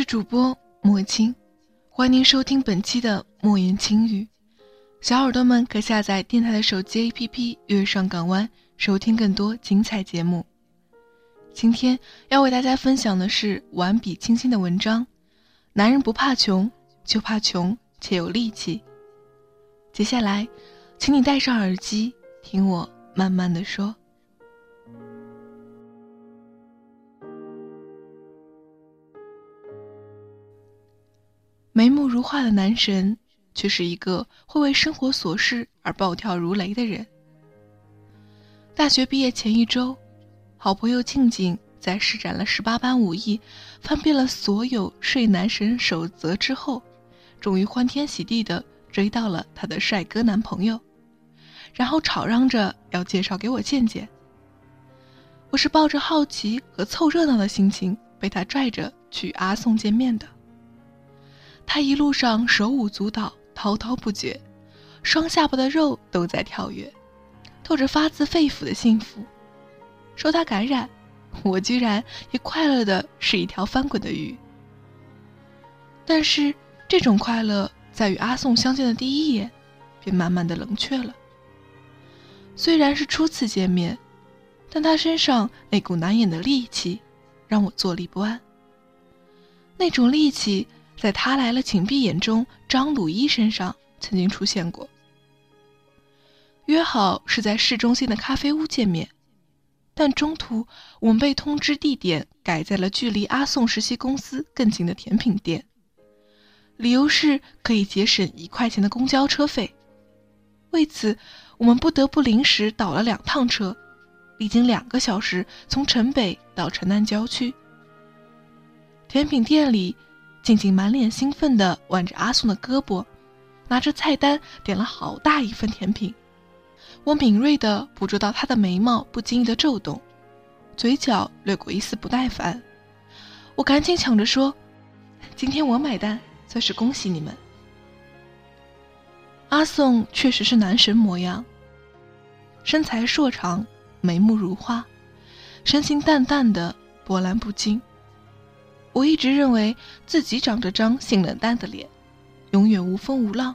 是主播莫青，欢迎您收听本期的莫言轻语。小耳朵们可下载电台的手机 APP《月上港湾》，收听更多精彩节目。今天要为大家分享的是完笔清新的文章：男人不怕穷，就怕穷且有力气。接下来，请你戴上耳机，听我慢慢的说。眉目如画的男神，却是一个会为生活琐事而暴跳如雷的人。大学毕业前一周，好朋友静静在施展了十八般武艺，翻遍了所有睡男神守则之后，终于欢天喜地的追到了她的帅哥男朋友，然后吵嚷着要介绍给我见见。我是抱着好奇和凑热闹的心情，被他拽着去阿宋见面的。他一路上手舞足蹈，滔滔不绝，双下巴的肉都在跳跃，透着发自肺腑的幸福。受他感染，我居然也快乐的是一条翻滚的鱼。但是这种快乐在与阿宋相见的第一眼，便慢慢的冷却了。虽然是初次见面，但他身上那股难掩的戾气，让我坐立不安。那种戾气。在他来了，请闭眼中，张鲁一身上曾经出现过。约好是在市中心的咖啡屋见面，但中途我们被通知地点改在了距离阿宋实习公司更近的甜品店，理由是可以节省一块钱的公交车费。为此，我们不得不临时倒了两趟车，历经两个小时从城北到城南郊区。甜品店里。静静满脸兴奋地挽着阿宋的胳膊，拿着菜单点了好大一份甜品。我敏锐地捕捉到他的眉毛不经意的皱动，嘴角掠过一丝不耐烦。我赶紧抢着说：“今天我买单，算是恭喜你们。”阿宋确实是男神模样，身材硕长，眉目如画，神情淡淡的，波澜不惊。我一直认为自己长着张性冷淡的脸，永远无风无浪，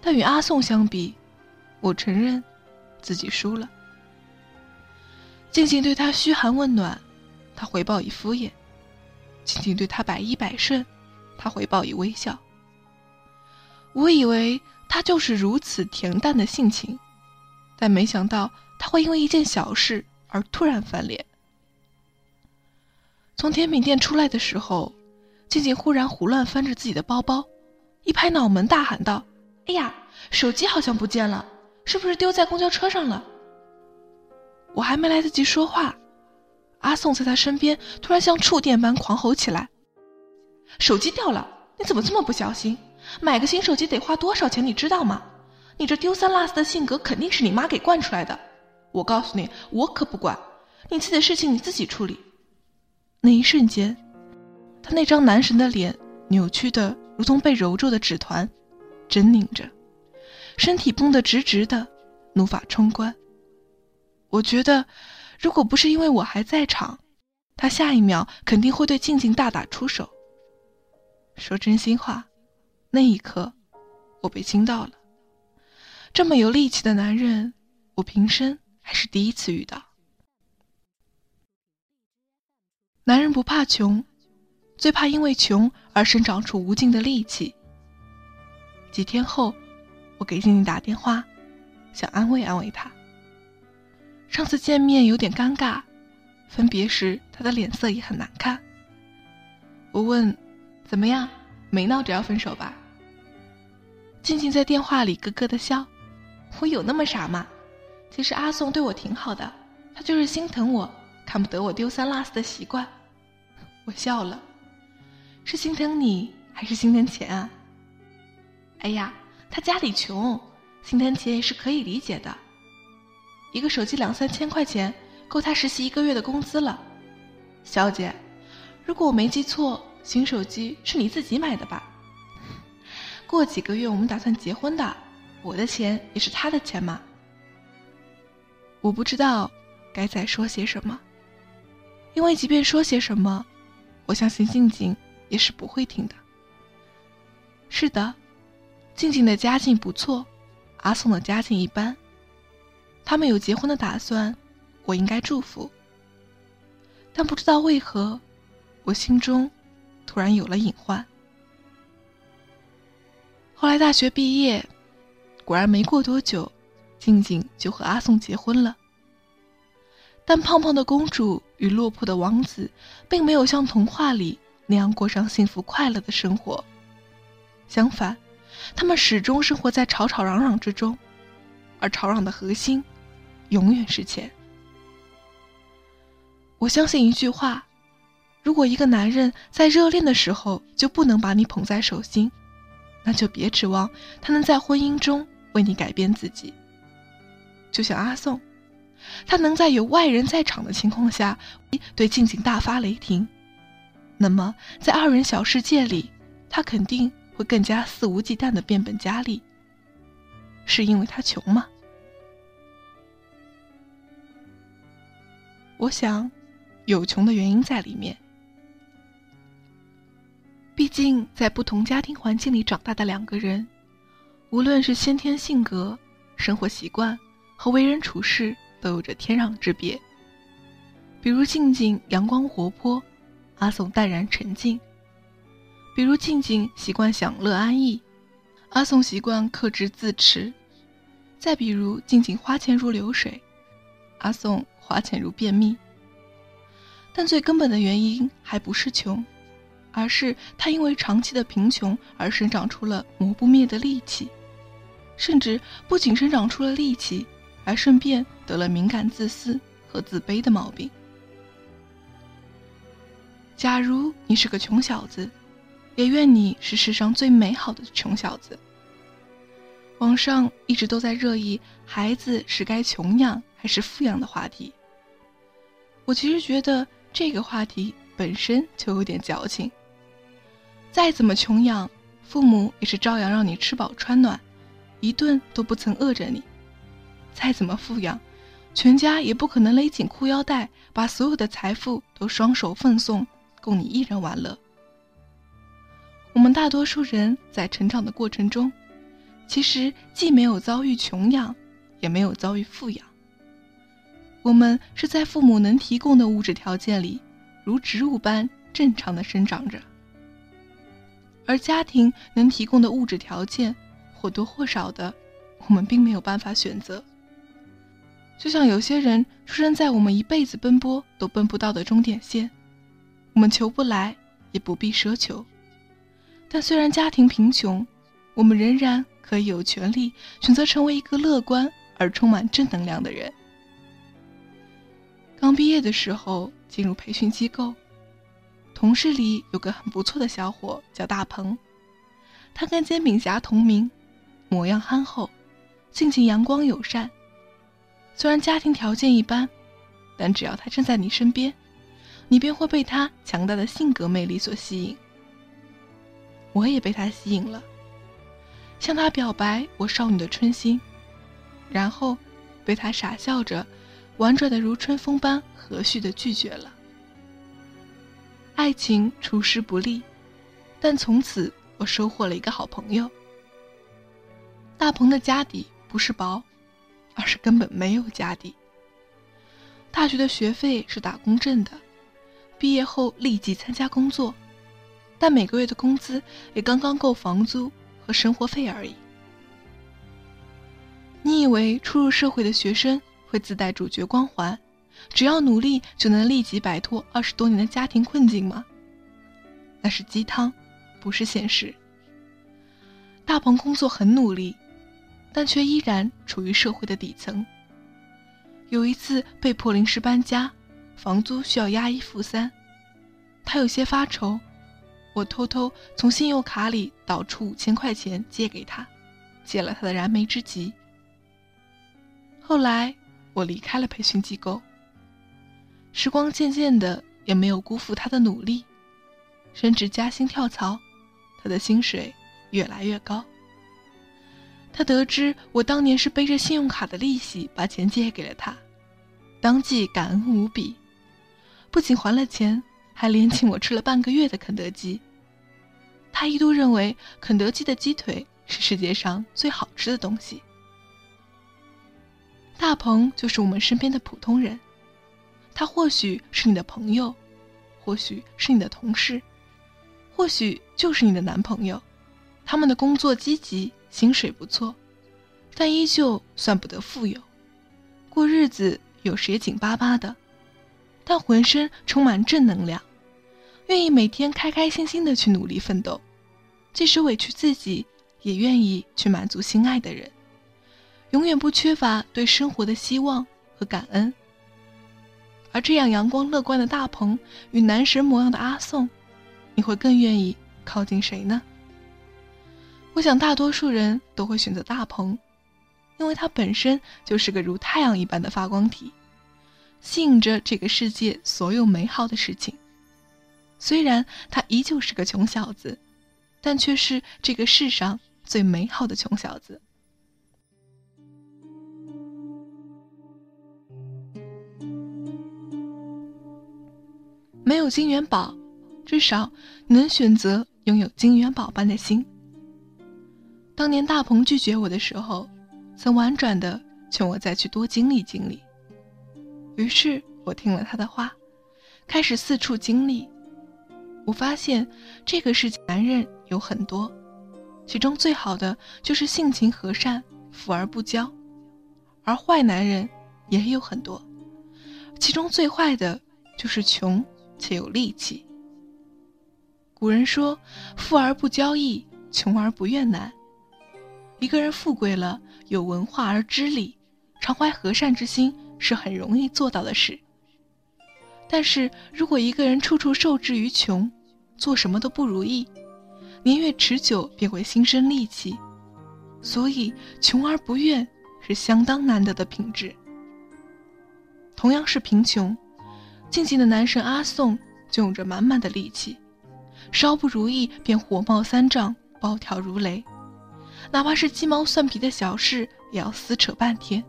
但与阿宋相比，我承认自己输了。静静对他嘘寒问暖，他回报以敷衍；静静对他百依百顺，他回报以微笑。我以为他就是如此恬淡的性情，但没想到他会因为一件小事而突然翻脸。从甜品店出来的时候，静静忽然胡乱翻着自己的包包，一拍脑门，大喊道：“哎呀，手机好像不见了，是不是丢在公交车上了？”我还没来得及说话，阿宋在他身边突然像触电般狂吼起来：“手机掉了！你怎么这么不小心？买个新手机得花多少钱？你知道吗？你这丢三落四的性格肯定是你妈给惯出来的。我告诉你，我可不管，你自己的事情你自己处理。”那一瞬间，他那张男神的脸扭曲的如同被揉皱的纸团，狰狞着，身体绷得直直的，怒发冲冠。我觉得，如果不是因为我还在场，他下一秒肯定会对静静大打出手。说真心话，那一刻，我被惊到了。这么有力气的男人，我平生还是第一次遇到。男人不怕穷，最怕因为穷而生长出无尽的戾气。几天后，我给静静打电话，想安慰安慰她。上次见面有点尴尬，分别时，她的脸色也很难看。我问：“怎么样？没闹着要分手吧？”静静在电话里咯咯的笑：“我有那么傻吗？其实阿宋对我挺好的，他就是心疼我，看不得我丢三落四的习惯。”我笑了：“是心疼你，还是心疼钱啊？”哎呀，他家里穷，心疼钱也是可以理解的。一个手机两三千块钱。够他实习一个月的工资了，小姐，如果我没记错，新手机是你自己买的吧？过几个月我们打算结婚的，我的钱也是他的钱嘛。我不知道该再说些什么，因为即便说些什么，我相信静静也是不会听的。是的，静静的家境不错，阿宋的家境一般，他们有结婚的打算。我应该祝福，但不知道为何，我心中突然有了隐患。后来大学毕业，果然没过多久，静静就和阿宋结婚了。但胖胖的公主与落魄的王子，并没有像童话里那样过上幸福快乐的生活，相反，他们始终生活在吵吵嚷嚷之中，而吵嚷的核心，永远是钱。我相信一句话：如果一个男人在热恋的时候就不能把你捧在手心，那就别指望他能在婚姻中为你改变自己。就像阿宋，他能在有外人在场的情况下对静静大发雷霆，那么在二人小世界里，他肯定会更加肆无忌惮的变本加厉。是因为他穷吗？我想。有穷的原因在里面。毕竟，在不同家庭环境里长大的两个人，无论是先天性格、生活习惯和为人处事，都有着天壤之别。比如静静阳光活泼，阿宋淡然沉静；比如静静习惯享乐安逸，阿宋习惯克制自持；再比如静静花钱如流水，阿宋花钱如便秘。但最根本的原因还不是穷，而是他因为长期的贫穷而生长出了磨不灭的戾气，甚至不仅生长出了戾气，而顺便得了敏感、自私和自卑的毛病。假如你是个穷小子，也愿你是世上最美好的穷小子。网上一直都在热议孩子是该穷养还是富养的话题，我其实觉得。这个话题本身就有点矫情。再怎么穷养，父母也是照样让你吃饱穿暖，一顿都不曾饿着你；再怎么富养，全家也不可能勒紧裤腰带，把所有的财富都双手奉送，供你一人玩乐。我们大多数人在成长的过程中，其实既没有遭遇穷养，也没有遭遇富养。我们是在父母能提供的物质条件里，如植物般正常的生长着，而家庭能提供的物质条件或多或少的，我们并没有办法选择。就像有些人出生在我们一辈子奔波都奔不到的终点线，我们求不来，也不必奢求。但虽然家庭贫穷，我们仍然可以有权利选择成为一个乐观而充满正能量的人。刚毕业的时候进入培训机构，同事里有个很不错的小伙叫大鹏，他跟煎饼侠同名，模样憨厚，性情阳光友善。虽然家庭条件一般，但只要他站在你身边，你便会被他强大的性格魅力所吸引。我也被他吸引了，向他表白我少女的春心，然后被他傻笑着。婉转的如春风般和煦的拒绝了。爱情出师不利，但从此我收获了一个好朋友。大鹏的家底不是薄，而是根本没有家底。大学的学费是打工挣的，毕业后立即参加工作，但每个月的工资也刚刚够房租和生活费而已。你以为初入社会的学生？会自带主角光环，只要努力就能立即摆脱二十多年的家庭困境吗？那是鸡汤，不是现实。大鹏工作很努力，但却依然处于社会的底层。有一次被迫临时搬家，房租需要押一付三，他有些发愁，我偷偷从信用卡里导出五千块钱借给他，解了他的燃眉之急。后来我离开了培训机构，时光渐渐的也没有辜负他的努力，升职加薪跳槽，他的薪水越来越高。他得知我当年是背着信用卡的利息把钱借给了他，当即感恩无比，不仅还了钱，还连请我吃了半个月的肯德基。他一度认为肯德基的鸡腿是世界上最好吃的东西。大鹏就是我们身边的普通人，他或许是你的朋友，或许是你的同事，或许就是你的男朋友。他们的工作积极。薪水不错，但依旧算不得富有，过日子有时也紧巴巴的，但浑身充满正能量，愿意每天开开心心的去努力奋斗，即使委屈自己，也愿意去满足心爱的人，永远不缺乏对生活的希望和感恩。而这样阳光乐观的大鹏与男神模样的阿宋，你会更愿意靠近谁呢？我想，大多数人都会选择大鹏，因为他本身就是个如太阳一般的发光体，吸引着这个世界所有美好的事情。虽然他依旧是个穷小子，但却是这个世上最美好的穷小子。没有金元宝，至少能选择拥有金元宝般的心。当年大鹏拒绝我的时候，曾婉转的劝我再去多经历经历。于是我听了他的话，开始四处经历。我发现这个世界男人有很多，其中最好的就是性情和善、富而不骄；而坏男人也有很多，其中最坏的就是穷且有力气。古人说：“富而不骄易，穷而不怨难。”一个人富贵了，有文化而知礼，常怀和善之心是很容易做到的事。但是如果一个人处处受制于穷，做什么都不如意，年月持久便会心生戾气。所以，穷而不怨是相当难得的品质。同样是贫穷，静静的男神阿宋就有着满满的力气，稍不如意便火冒三丈，暴跳如雷。哪怕是鸡毛蒜皮的小事，也要撕扯半天，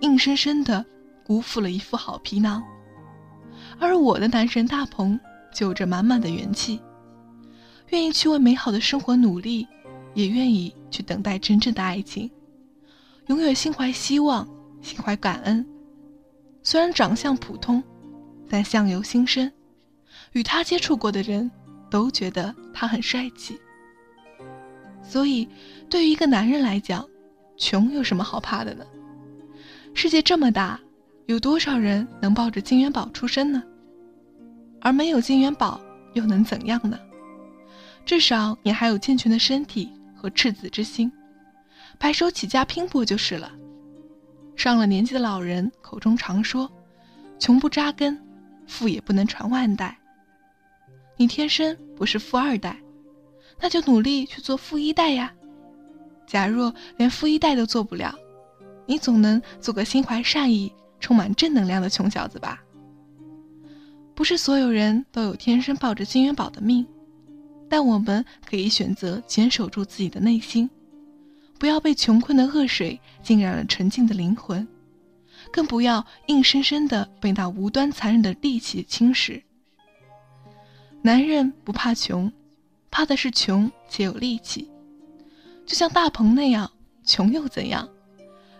硬生生的辜负了一副好皮囊。而我的男神大鹏，就有着满满的元气，愿意去为美好的生活努力，也愿意去等待真正的爱情，永远心怀希望，心怀感恩。虽然长相普通，但相由心生，与他接触过的人都觉得他很帅气。所以，对于一个男人来讲，穷有什么好怕的呢？世界这么大，有多少人能抱着金元宝出生呢？而没有金元宝又能怎样呢？至少你还有健全的身体和赤子之心，白手起家拼搏就是了。上了年纪的老人口中常说：“穷不扎根，富也不能传万代。”你天生不是富二代。那就努力去做富一代呀！假若连富一代都做不了，你总能做个心怀善意、充满正能量的穷小子吧？不是所有人都有天生抱着金元宝的命，但我们可以选择坚守住自己的内心，不要被穷困的恶水浸染了纯净的灵魂，更不要硬生生的被那无端残忍的戾气侵蚀。男人不怕穷。怕的是穷且有力气，就像大鹏那样，穷又怎样？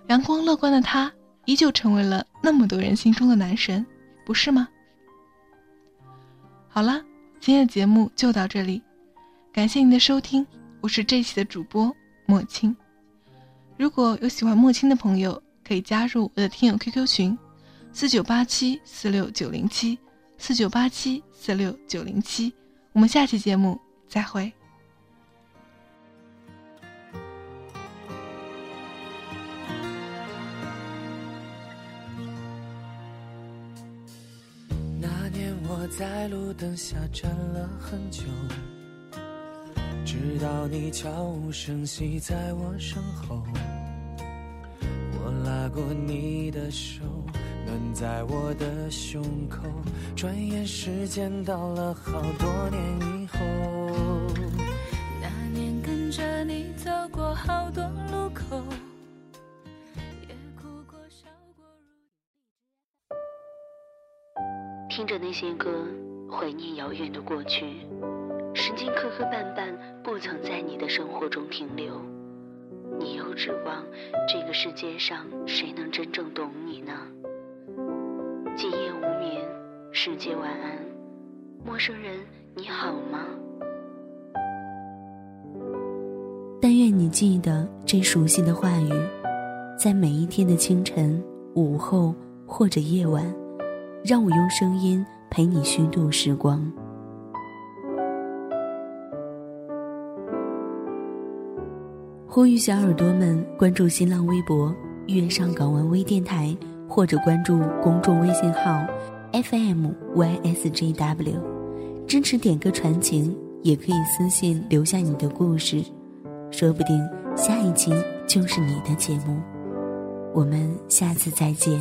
阳光乐观的他，依旧成为了那么多人心中的男神，不是吗？好了，今天的节目就到这里，感谢您的收听，我是这期的主播莫青。如果有喜欢莫青的朋友，可以加入我的听友 QQ 群：四九八七四六九零七，四九八七四六九零七。我们下期节目再会。那年我在路灯下站了很久，直到你悄无声息在我身后，我拉过你的手，暖在我的胸口。转眼时间到了好多年以后，那年跟着你走过好多路口，也哭过笑过。听着那些歌，怀念遥远的过去。时间磕磕绊绊，不曾在你的生活中停留。你又指望这个世界上谁能真正懂你呢？世界晚安，陌生人你好吗？但愿你记得这熟悉的话语，在每一天的清晨、午后或者夜晚，让我用声音陪你虚度时光。呼吁小耳朵们关注新浪微博“粤上港湾微电台”，或者关注公众微信号 “FMYSJW”，支持点歌传情，也可以私信留下你的故事，说不定下一期就是你的节目。我们下次再见。